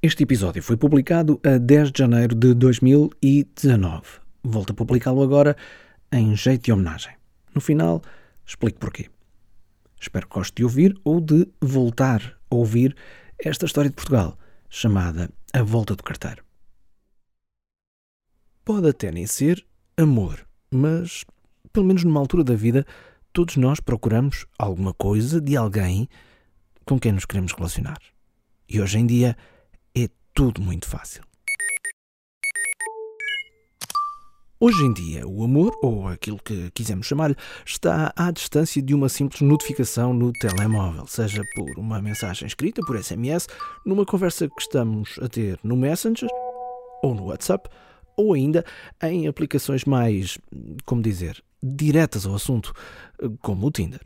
Este episódio foi publicado a 10 de janeiro de 2019. Volto a publicá-lo agora em jeito de homenagem. No final, explico porquê. Espero que goste de ouvir ou de voltar a ouvir esta história de Portugal, chamada A Volta do Carteiro. Pode até nem ser amor, mas, pelo menos numa altura da vida, todos nós procuramos alguma coisa de alguém com quem nos queremos relacionar. E hoje em dia tudo muito fácil. Hoje em dia, o amor, ou aquilo que quisermos chamar-lhe, está à distância de uma simples notificação no telemóvel, seja por uma mensagem escrita, por SMS, numa conversa que estamos a ter no Messenger ou no WhatsApp, ou ainda em aplicações mais, como dizer, diretas ao assunto, como o Tinder.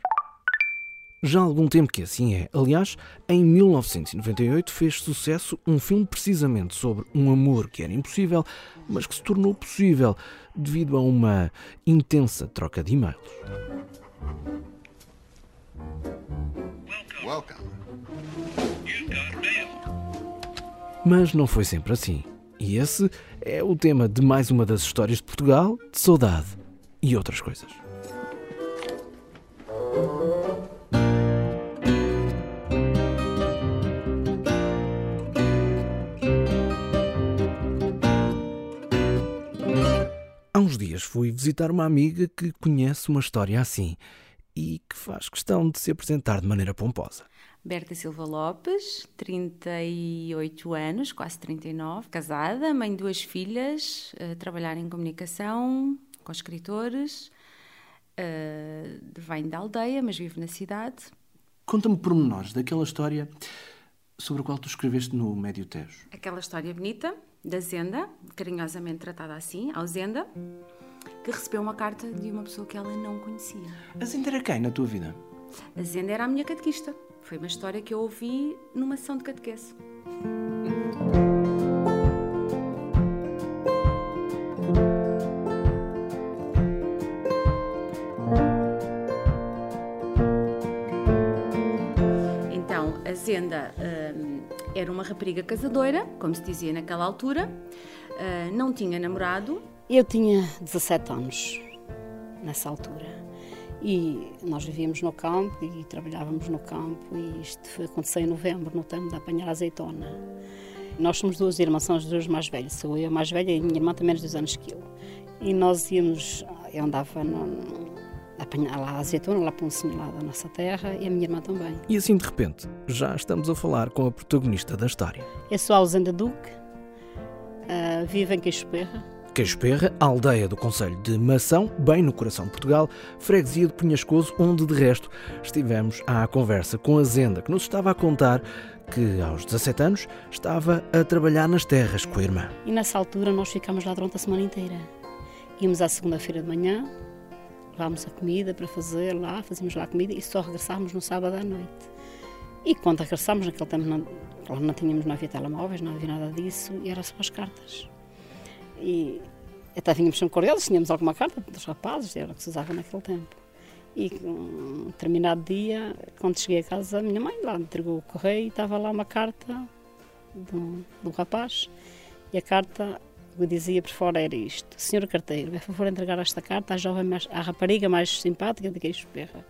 Já há algum tempo que assim é. Aliás, em 1998 fez sucesso um filme precisamente sobre um amor que era impossível, mas que se tornou possível devido a uma intensa troca de e-mails. Mas não foi sempre assim. E esse é o tema de mais uma das histórias de Portugal, de saudade e outras coisas. Uns dias fui visitar uma amiga que conhece uma história assim e que faz questão de se apresentar de maneira pomposa. Berta Silva Lopes, 38 anos, quase 39, casada, mãe de duas filhas, a trabalhar em comunicação com escritores, uh, vem da aldeia, mas vive na cidade. Conta-me pormenores daquela história sobre a qual tu escreveste no Médio Tejo. Aquela história bonita da Zenda, carinhosamente tratada assim, ao Zenda, que recebeu uma carta de uma pessoa que ela não conhecia. A Zenda era quem na tua vida? A Zenda era a minha catequista. Foi uma história que eu ouvi numa sessão de catequese. Então, a Zenda hum, era uma rapariga casadora, como se dizia naquela altura, uh, não tinha namorado. Eu tinha 17 anos nessa altura e nós vivíamos no campo e trabalhávamos no campo e isto aconteceu em novembro, no tempo de apanhar azeitona. Nós somos duas irmãs, somos as duas mais velhas, sou eu a mais velha e a minha irmã tem menos dois anos que eu. E nós íamos, eu andava no, apanhar lá a azeitona, lá para um senhor lá da nossa terra e a minha irmã também. E assim de repente, já estamos a falar com a protagonista da história. Eu sou a Alzenda Duque, uh, vivo em Queixo Perra, Queijo Perra, aldeia do Conselho de Mação, bem no coração de Portugal, freguesia de Penhascoso, onde de resto estivemos à conversa com a Zenda, que nos estava a contar que aos 17 anos estava a trabalhar nas terras com a irmã. E nessa altura nós ficámos lá durante a semana inteira. Íamos à segunda-feira de manhã, levámos a comida para fazer lá, fazíamos lá comida e só regressávamos no sábado à noite. E quando regressámos, naquele tempo não, não tínhamos, não havia telemóveis, não havia nada disso, e era só as cartas. E até vínhamos sempre eles, tínhamos alguma carta dos rapazes, era o que se usava naquele tempo. E um determinado dia, quando cheguei a casa, a minha mãe lá entregou o correio e estava lá uma carta do, do rapaz. E a carta que dizia por fora era isto: Senhor carteiro, é favor entregar esta carta à jovem, mais, à rapariga mais simpática de Queixo Perra.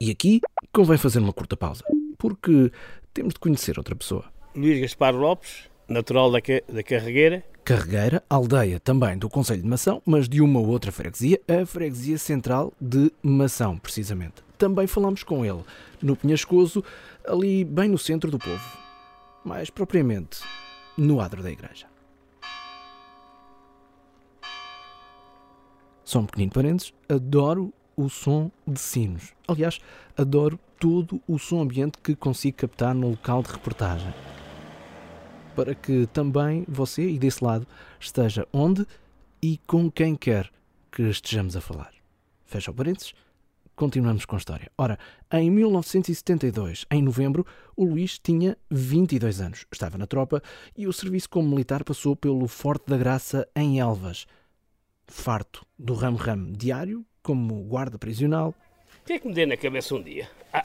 E aqui convém fazer uma curta pausa, porque temos de conhecer outra pessoa. Luís Gaspar Lopes, natural da, da Carregueira, Carregueira, aldeia também do Conselho de Mação, mas de uma outra freguesia, a freguesia central de Mação, precisamente. Também falamos com ele, no Penhascoso, ali bem no centro do povo. Mais propriamente, no adro da igreja. Só um pequenino parênteses, adoro o som de sinos. Aliás, adoro todo o som ambiente que consigo captar no local de reportagem para que também você e desse lado esteja onde e com quem quer que estejamos a falar. Fecha o parênteses. Continuamos com a história. Ora, em 1972, em novembro, o Luís tinha 22 anos. Estava na tropa e o serviço como militar passou pelo Forte da Graça, em Elvas. Farto do ramo-ramo diário, como guarda prisional. O que é que me deu na cabeça um dia? Ah,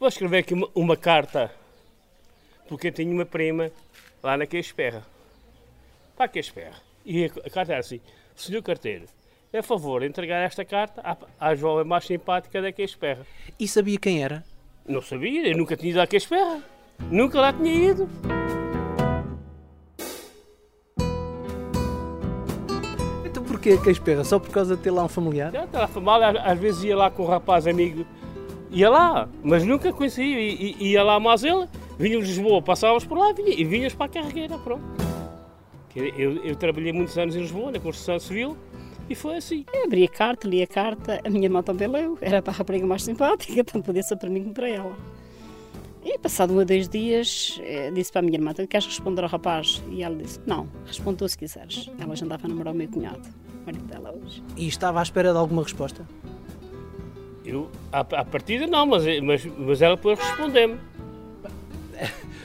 vou escrever aqui uma, uma carta porque eu tinha uma prima lá na Queixperra. Para a Queixperra. E a carta era assim: Senhor carteiro, é favor entregar esta carta à, à jovem mais simpática da Queixperra. E sabia quem era? Não sabia, eu nunca tinha ido à Queixperra. Nunca lá tinha ido. Então porquê a Queixperra? Só por causa de ter lá um familiar? Já estava mal, às às vezes ia lá com um rapaz amigo, ia lá, mas nunca conhecia, I- i- ia lá mais ele, vinha de Lisboa, passávamos por lá e vinha, e vinhas para a carregueira, pronto. Que Eu, eu trabalhei muitos anos em Lisboa, na construção civil, e foi assim. Eu abri a carta, li a carta, a minha irmã também leu, era para a rapariga mais simpática, tanto podia ser para mim como para ela. E passado um ou dois dias, eh, disse para a minha irmã, tu queres responder ao rapaz? E ela disse, não, responde tu se quiseres. Ela já andava a namorar o meu cunhado, o marido dela hoje. E estava à espera de alguma resposta? Eu, à, à partida não, mas, mas, mas ela depois respondeu-me.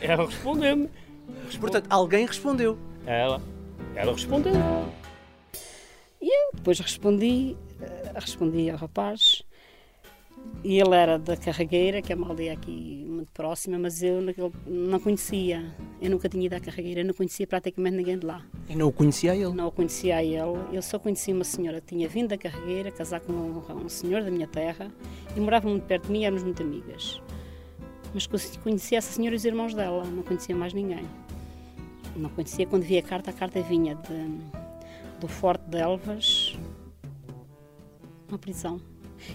Ela respondeu-me. Portanto, alguém respondeu. Ela, ela respondeu. E eu depois respondi, eh, respondi ao rapaz, e ele era da Carregueira, que é uma aldeia aqui próxima, mas eu naquele- não conhecia, eu nunca tinha ido à Carregueira, eu não conhecia praticamente ninguém de lá. E não o conhecia ele. Não o conhecia ele, eu só conhecia uma senhora que tinha vindo da Carregueira, casar com um, um senhor da minha terra, e morava muito perto de mim, éramos muito amigas. Mas conheci- conhecia essa senhora e os irmãos dela, não conhecia mais ninguém. Não conhecia quando vi a carta, a carta vinha de, do Forte de Elvas, uma prisão.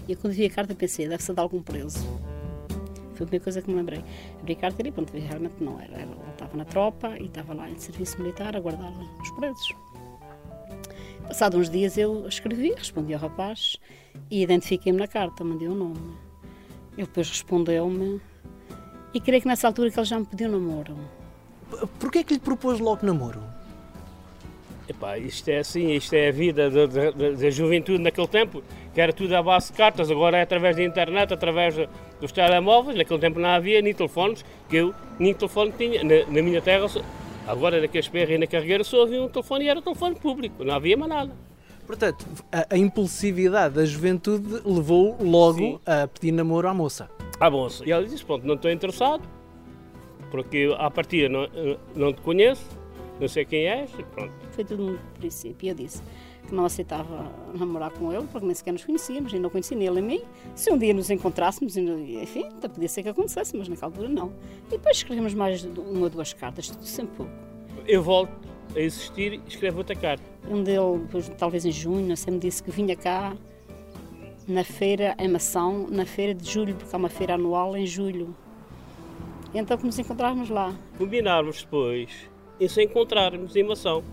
E eu quando vi a carta pensei, deve ser de algum preso. Foi a primeira coisa que me lembrei. Abri a carta e pronto, realmente não era. Ela estava na tropa e estava lá em serviço militar a guardar os presos. Passados uns dias eu escrevi, respondi ao rapaz e identifiquei-me na carta, mandei o nome. Ele depois respondeu-me e creio que nessa altura que ele já me pediu namoro. Porquê é que lhe propôs logo namoro? Epá, isto é assim, isto é a vida da, da- da- da juventude naquele tempo, que era tudo à base de cartas, agora é através da internet, através dos telemóveis, naquele tempo não havia nem telefones, que eu nem telefone tinha, na, na minha terra, agora na Casperra e na Carregueira só havia um telefone e era telefone público, não havia mais nada. Portanto, a, a impulsividade da juventude levou logo Sim. a pedir namoro à moça. Ah, bom, e ela disse, pronto, não estou interessado, porque à partida não, não te conheço, não sei quem és, e pronto. Foi tudo no princípio. Eu disse que não aceitava namorar com ele, porque nem sequer nos conhecíamos, e não conhecia nem ele nem mim. Se um dia nos encontrássemos, enfim, podia ser que acontecesse, mas naquela altura não. E depois escrevemos mais uma ou duas cartas, tudo sempre pouco. Eu volto a existir e escrevo outra carta. Um dele, talvez em junho, me disse que vinha cá na feira em Mação, na feira de julho, porque há uma feira anual em julho. Então que nos encontrávamos lá. Combinarmos depois e se encontrarmos em mação.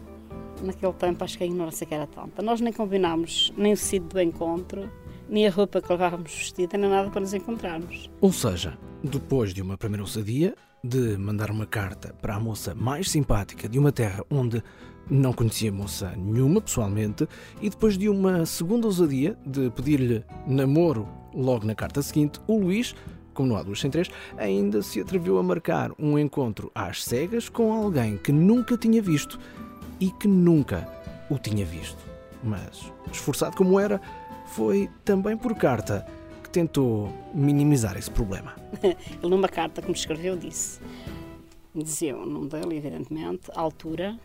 Naquele tempo acho que a ignorância que era tanta. Nós nem combinámos nem o sítio do encontro, nem a roupa que levávamos vestida, nem nada para nos encontrarmos. Ou seja, depois de uma primeira ousadia, de mandar uma carta para a moça mais simpática de uma terra onde não conhecia moça nenhuma pessoalmente, e depois de uma segunda ousadia de pedir-lhe namoro logo na carta seguinte, o Luís, como não há duas sem três, ainda se atreveu a marcar um encontro às cegas com alguém que nunca tinha visto e que nunca o tinha visto. Mas, esforçado como era, foi também por carta que tentou minimizar esse problema. Ele, numa carta que me escreveu, disse: dizia o nome dele, evidentemente, a altura,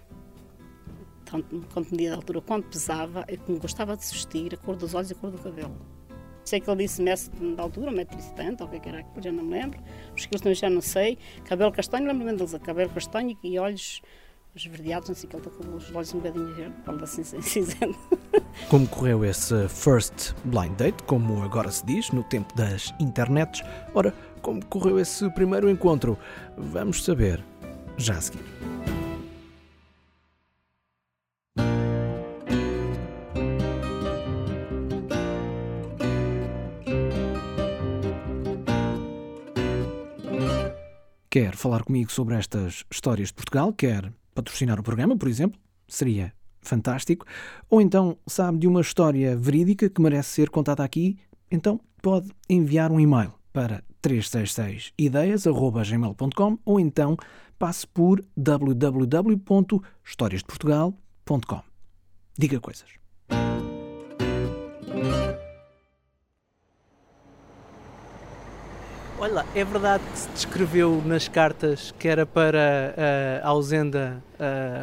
tanto quanto media a altura, quanto pesava, e como gostava de vestir, a cor dos olhos e a cor do cabelo. Sei que ele disse metro de altura, 1,70m, ou o que é que era aquilo, já não me lembro. Os quilos também já não sei. Cabelo castanho, lembro-me deles, cabelo castanho e olhos esverdeados, não sei que ele está com os olhos um bocadinho verde, falo assim cinzento. Como correu esse first blind date, como agora se diz, no tempo das internets? Ora, como correu esse primeiro encontro? Vamos saber já a seguir. Quer falar comigo sobre estas histórias de Portugal? Quer patrocinar o programa, por exemplo? Seria fantástico. Ou então sabe de uma história verídica que merece ser contada aqui? Então pode enviar um e-mail para 366ideias.gmail.com ou então passe por www.historiasdeportugal.com. Diga coisas. Olha é verdade que se descreveu nas cartas que era para uh, a ausenda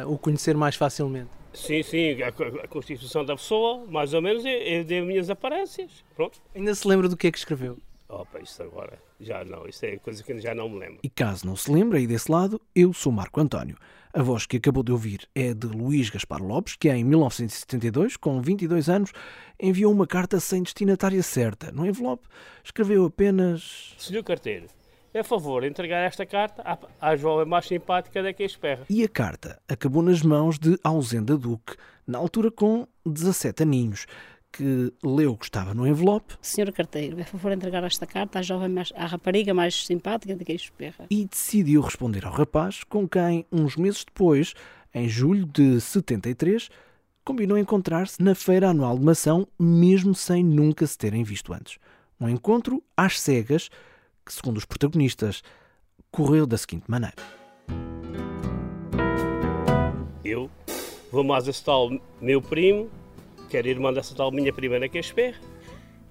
uh, o conhecer mais facilmente? Sim, sim, a, a, constituição da pessoa, mais ou menos, é, é de minhas aparências. Pronto. Ainda se lembra do que é que escreveu? Opa, isso agora, já não, isso é coisa que já não me lembro. E caso não se lembre, aí desse lado, eu sou Marco António. A voz que acabou de ouvir é de Luís Gaspar Lopes, que em 1972, com 22 anos, enviou uma carta sem destinatária certa. No envelope, escreveu apenas... Senhor carteiro, é favor entregar esta carta à, à jovem mais simpática da que espera. E a carta acabou nas mãos de Ausenda Duque, na altura com 17 aninhos que leu o que estava no envelope. Senhor carteiro, é favor entregar esta carta à jovem, mais, à rapariga mais simpática de queixo perra. E decidiu responder ao rapaz, com quem, uns meses depois, em julho de 73, combinou encontrar-se na feira anual de mação, mesmo sem nunca se terem visto antes. Um encontro às cegas, que, segundo os protagonistas, correu da seguinte maneira. Eu vou mais a tal meu primo que era irmã dessa tal minha prima na Casper.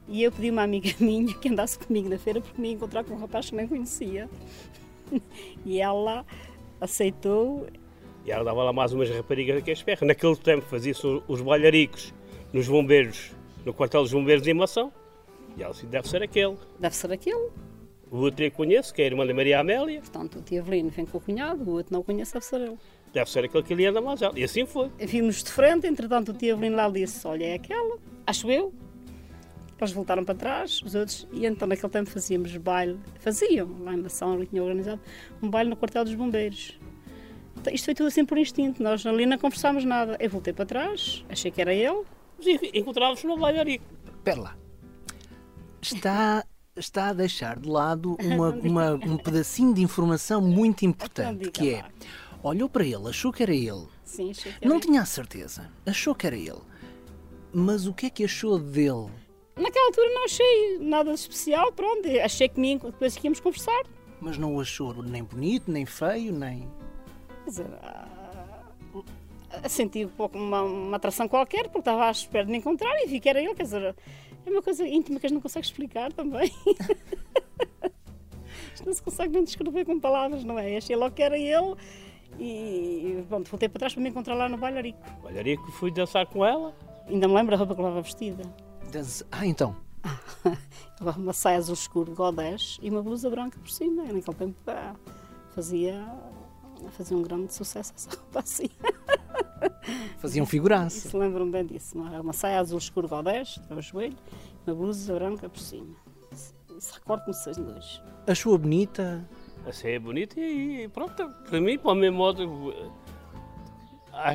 E eu pedi uma amiga minha que andasse comigo na feira porque me ia encontrar com um rapaz que nem conhecia. e ela aceitou. E ela dava lá mais umas raparigas da Casper. Naquele tempo fazia-se os balharicos nos bombeiros, no quartel dos bombeiros de Imação. E ela disse, deve ser aquele. Deve ser aquele. O outro eu conheço, que é a irmã da Maria Amélia. Portanto, o tio Avelino vem com o cunhado, o outro não conhece, deve ser ele deve ser aquele que ele anda mais alto. E assim foi. Vimos de frente, entretanto o tio Avelino lá disse, olha, é aquela, acho eu. Eles voltaram para trás, os outros, e então naquele tempo fazíamos baile, faziam, lá em Mação, ali tinha organizado, um baile no quartel dos bombeiros. Então, isto foi tudo assim por instinto, nós ali não conversámos nada. Eu voltei para trás, achei que era ele. Encontrávamos no bailarico. Espera lá. Está está a deixar de lado uma, uma, um pedacinho de informação muito importante, que é olhou para ele, achou que era ele. Sim, achou que era Não tinha a certeza, achou que era ele. Mas o que é que achou dele? Naquela altura não achei nada especial, pronto, achei que depois que íamos conversar. Mas não o achou nem bonito, nem feio, nem. Quer dizer, senti um pouco uma, uma, atração qualquer, porque estava à espera de me encontrar e vi que era ele, quer dizer, é uma coisa íntima que a gente não consegue explicar também. Isto não se consegue nem descrever com palavras, não é? Achei logo que era ele e pronto, voltei para trás para me encontrar lá no bailarico. Bailarico, fui dançar com ela. Ainda me lembro a roupa que levava vestida. Dança... Ah, então. levava uma saia azul escuro, godés, e uma blusa branca por cima. E naquele tempo pá, fazia, fazia um grande sucesso essa roupa assim. Fazia um figuraço. Se lembram bem disso, não é? Uma saia azul escuro, godés, até o joelho, uma blusa branca por cima. Se recordo-me seis dois. Achou bonita? Assim é bonito e pronto, para mim, para o meu modo,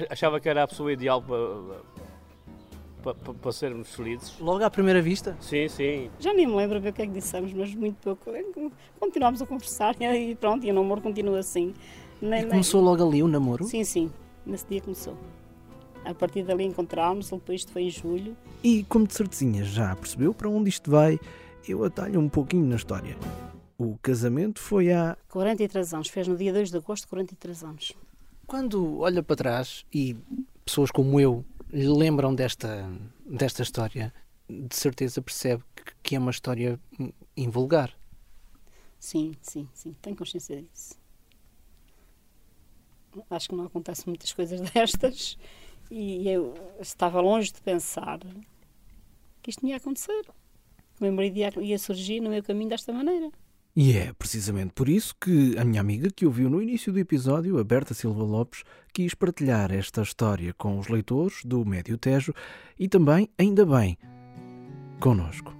achava que era a pessoa ideal para, para, para, sermos felizes. Logo à primeira vista? Sim, sim. Já nem me lembro o que é que dissemos, mas muito pouco. Continuámos a conversar e pronto, e o namoro continua assim. Nem, e começou nem... logo ali o namoro? Sim, sim, nesse dia começou. A partir dali encontrámos, depois isto foi em julho. E como de certezinha já percebeu para onde isto vai, eu atalho um pouquinho na história. O casamento foi há. 43 anos, fez no dia 2 de agosto 43 anos. Quando olha para trás e pessoas como eu lhe lembram desta, desta história, de certeza percebe que é uma história invulgar. Sim, sim, sim, tenho consciência disso. Acho que não acontecem muitas coisas destas e eu estava longe de pensar que isto não ia acontecer. O meu marido ia surgir no meu caminho desta maneira. E é precisamente por isso que a minha amiga que ouviu no início do episódio, a Berta Silva Lopes, quis partilhar esta história com os leitores do Médio Tejo e também, ainda bem, conosco.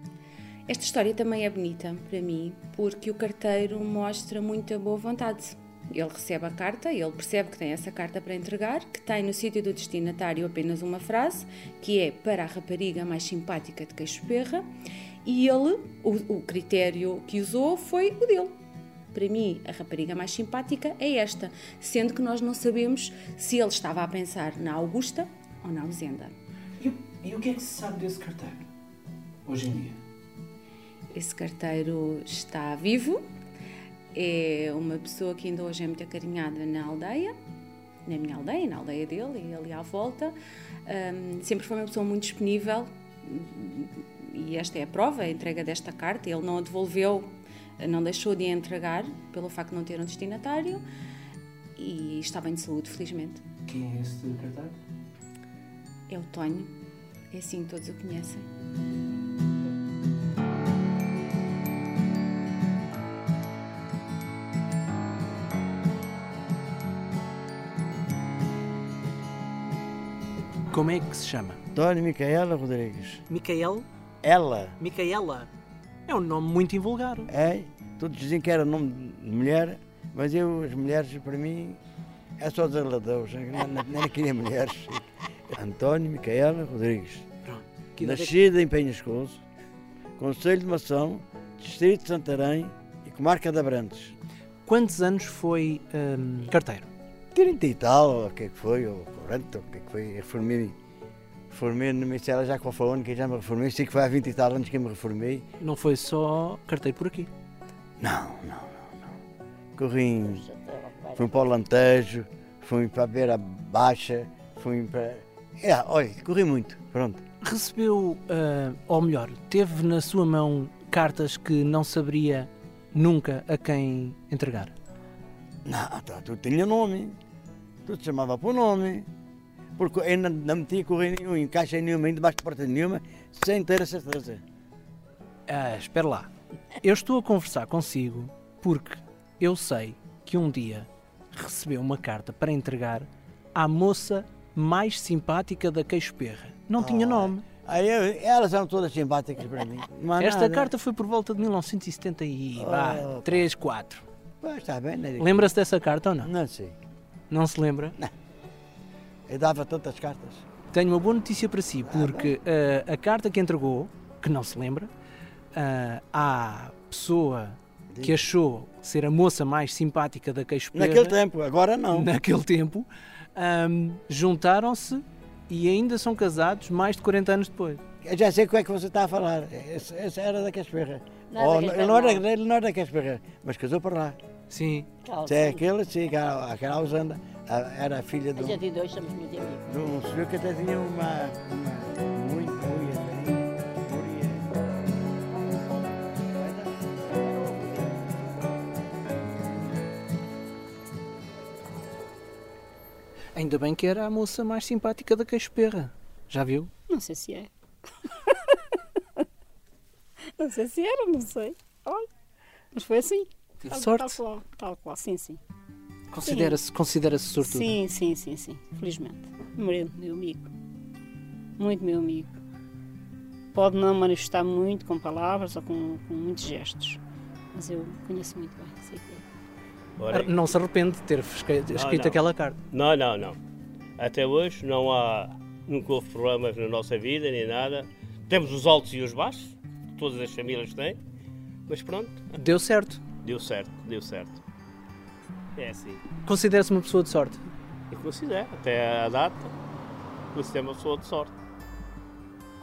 Esta história também é bonita para mim, porque o carteiro mostra muita boa vontade. Ele recebe a carta, ele percebe que tem essa carta para entregar, que tem no sítio do destinatário apenas uma frase, que é para a rapariga mais simpática de Queixo Perra, e ele, o, o critério que usou foi o dele. Para mim, a rapariga mais simpática é esta, sendo que nós não sabemos se ele estava a pensar na Augusta ou na Ausenda. E, e o que é que se sabe desse carteiro, hoje em dia? Esse carteiro está vivo, é uma pessoa que ainda hoje é muito acarinhada na aldeia, na minha aldeia, na aldeia dele e ali à volta. Um, sempre foi uma pessoa muito disponível e esta é a prova, a entrega desta carta. Ele não a devolveu não deixou de entregar pelo facto de não ter um destinatário e está bem de saúde, felizmente. Quem é esse cartaz? É o Tonho, é assim que todos o conhecem. Como é que se chama? António Micaela Rodrigues. Micael? Ela, Micaela. É um nome muito invulgar. é? Todos diziam que era nome de mulher, mas eu, as mulheres, para mim, é só desagradáveis. Nem, nem queria mulheres. António Micaela Rodrigues. Pronto. É que- Nascida em Penhascoso, Conselho de Mação, Distrito de Santarém e Comarca de Abrantes. Quantos anos foi hum, carteiro? 30 e tal, ou o que é que foi, ou 40, ou o que é que foi. Reformei-me. Reformei no Ministério já qual foi o ano que já me reformei. Sei que foi há 20 e tal anos que eu me reformei. Não foi só carteiro por aqui. Não, não, não, não. Corri Fui para o Lantejo, fui para a Beira Baixa, fui para. É, olha, corri muito, pronto. Recebeu, ah, ou melhor, teve na sua mão cartas que não saberia nunca a quem entregar. Não, tá, tudo tinha nome, tudo chamava por nome. Porque eu não, não metia correr nenhum, em caixa nenhuma, debaixo de porta nenhuma, sem ter a certeza. Ah, espera lá. Eu estou a conversar consigo porque eu sei que um dia recebeu uma carta para entregar à moça mais simpática da Queixo Perra. Não tinha Ah, nome. Aí elas eram todas simpáticas para mim. Não Esta nada. carta foi por volta de 1973, 4. Pois, está bem, né? Lembra-se dessa carta ou não? Não sei. Não se lembra? Eu dava tantas cartas. Tenho uma boa notícia para si, porque ah, a carta que entregou, que não se lembra, ah, à pessoa que achou ser a moça mais simpática da Queixo Perra, Naquele tempo, agora não. naquele tempo, ahm, juntaram-se e ainda são casados mais de 40 anos depois. Eu já sei o que é que você está a falar. Esse, esse era da Casperra. Oh, ele, não era, não. ele não era da Casperra, mas casou para lá. Sim. Se é aquele, sim, aquela, aquela Ausanda, era a filha de A um, gente e dois somos muito amigos. de um senhor que até tinha uma, uma muito mulher. Ainda bem que era a moça mais simpática da Queixo Perra. Já viu? Não sei se é. não sei se era, não sei. Olha, mas foi assim. Tive Tal- sorte. Tal qual, tal qual, sim, sim. Considera-se considera sortudo. Sim, sim, sim, sim. Felizmente. Meu, meu amigo. Muito meu amigo. Pode não manifestar muito com palavras ou com, com muitos gestos. Mas eu conheço muito bem, sei que é. Ora, Não se arrepende de ter escrito, escrito não. aquela carta. Não, não, não. Até hoje não há, nunca houve problemas na nossa vida, nem nada. Temos os altos e os baixos, todas as famílias têm, mas pronto, Deu certo. deu certo, deu certo. É assim. Considera-se uma pessoa de sorte. E considero, até a data, considero uma pessoa de sorte.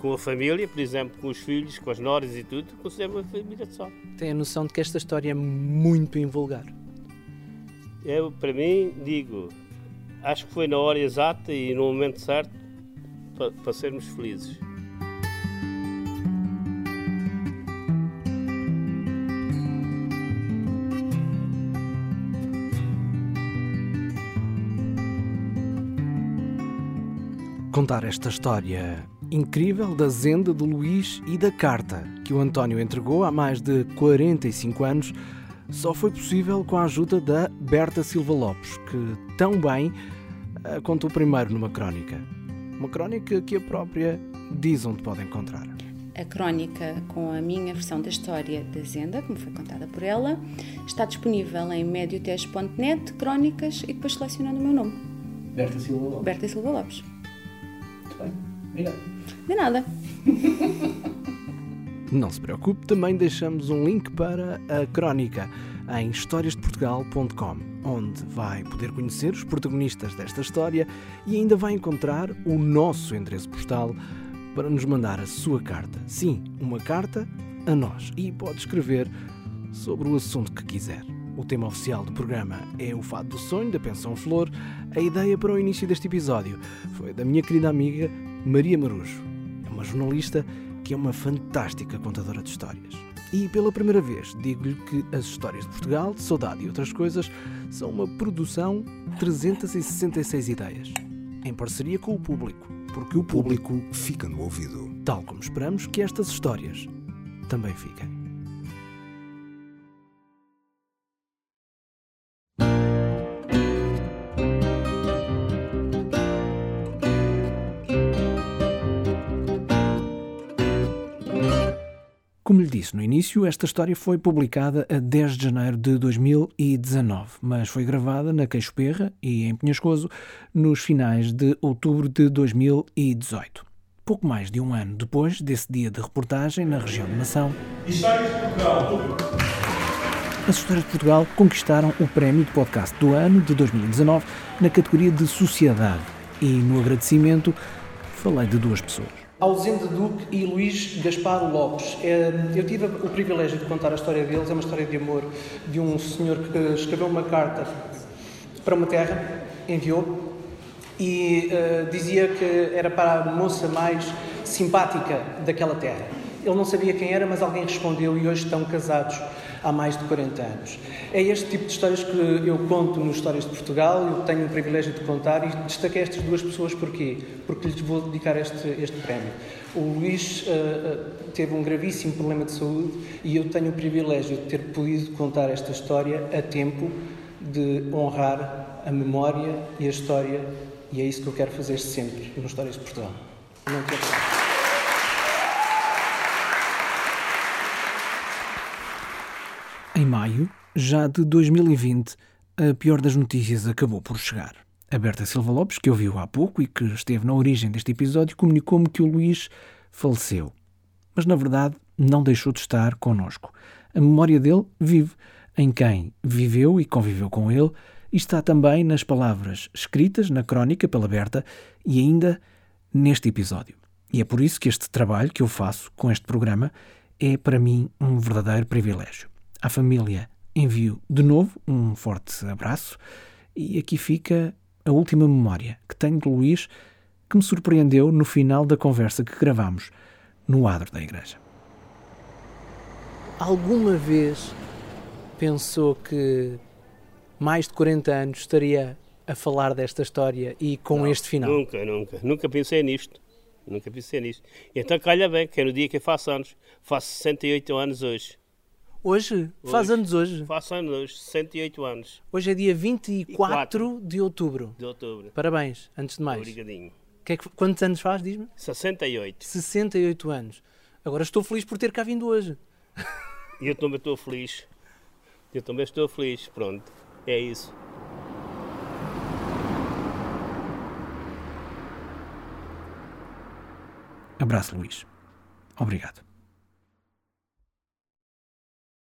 Com a família, por exemplo, com os filhos, com as noras e tudo, considero uma família de sorte. Tem a noção de que esta história é muito invulgar. Eu, para mim, digo, acho que foi na hora exata e no momento certo para, para sermos felizes. Contar esta história incrível da Zenda do Luís e da carta que o António entregou há mais de 45 anos só foi possível com a ajuda da Berta Silva Lopes, que tão bem a contou primeiro numa crónica. Uma crónica que a própria diz onde pode encontrar. A crónica com a minha versão da história da Zenda, como foi contada por ela, está disponível em medioteste.net, crónicas e depois selecionando o meu nome, Berta Silva Lopes. Berta Silva Lopes. Muito bem. Obrigado. De nada. Não se preocupe, também deixamos um link para a crónica em historiasdeportugal.com, onde vai poder conhecer os protagonistas desta história e ainda vai encontrar o nosso endereço postal para nos mandar a sua carta. Sim, uma carta a nós. E pode escrever sobre o assunto que quiser. O tema oficial do programa é o Fado do Sonho, da Pensão Flor. A ideia para o início deste episódio foi da minha querida amiga Maria Marujo. É uma jornalista que é uma fantástica contadora de histórias. E pela primeira vez digo-lhe que as histórias de Portugal, de saudade e outras coisas são uma produção 366 ideias, em parceria com o público, porque o público fica no ouvido. Tal como esperamos que estas histórias também fiquem. Como lhe disse no início, esta história foi publicada a 10 de janeiro de 2019, mas foi gravada na Queixo Perra e em Penhascoso nos finais de outubro de 2018. Pouco mais de um ano depois desse dia de reportagem na região de Mação, as histórias de Portugal conquistaram o prémio de podcast do ano de 2019 na categoria de Sociedade e no agradecimento falei de duas pessoas. Ausente Duque e Luís Gaspar Lopes. É, Eu tive o privilégio de contar a história deles. É uma história de amor de um senhor que escreveu uma carta para uma terra, enviou, e eh, dizia que era para a moça mais simpática daquela terra. Ele não sabia quem era, mas alguém respondeu e hoje estão casados há mais de 40 anos. É este tipo de histórias que eu conto nos Histórias de Portugal, eu tenho o privilégio de contar e destaquei estas duas pessoas porquê? Porque lhes vou dedicar este, este prémio. O Luís eh, teve um gravíssimo problema de saúde e eu tenho o privilégio de ter podido contar esta história a tempo de honrar a memória e a história e é isso que eu quero fazer sempre nos Histórias de Portugal. Não quero... maio, já de 2020, a pior das notícias acabou por chegar. A Berta Silva Lopes, que ouviu há pouco e que esteve na origem deste episódio, comunicou-me que o Luís faleceu. Mas, na verdade, não deixou de estar connosco. A memória dele vive em quem viveu e conviveu com ele e está também nas palavras escritas na crónica pela Berta e ainda neste episódio. E é por isso que este trabalho que eu faço com este programa é para mim um verdadeiro privilégio. À família envio de novo um forte abraço e aqui fica a última memória que tenho de Luís que me surpreendeu no final da conversa que gravamos no adro da igreja. Alguma vez pensou que mais de 40 anos estaria a falar desta história e com Não, este final? Nunca, nunca. Nunca pensei nisto. Nunca pensei nisto. E então calha bem, que é no dia que eu faço anos. Faço 68 anos hoje. Hoje? Faz Hoje. anos hoje. Faço anos hoje, 68 anos Hoje é dia 24 quatro. de outubro. de outubro. Parabéns, antes de mais. Obrigadinho. Que é que- quantos anos faz, diz-me? 68. 68 anos. Agora estou feliz por ter cá vindo hoje. E eu também estou feliz. Eu também estou feliz. Pronto. É isso. Abraço, Luís. Obrigado.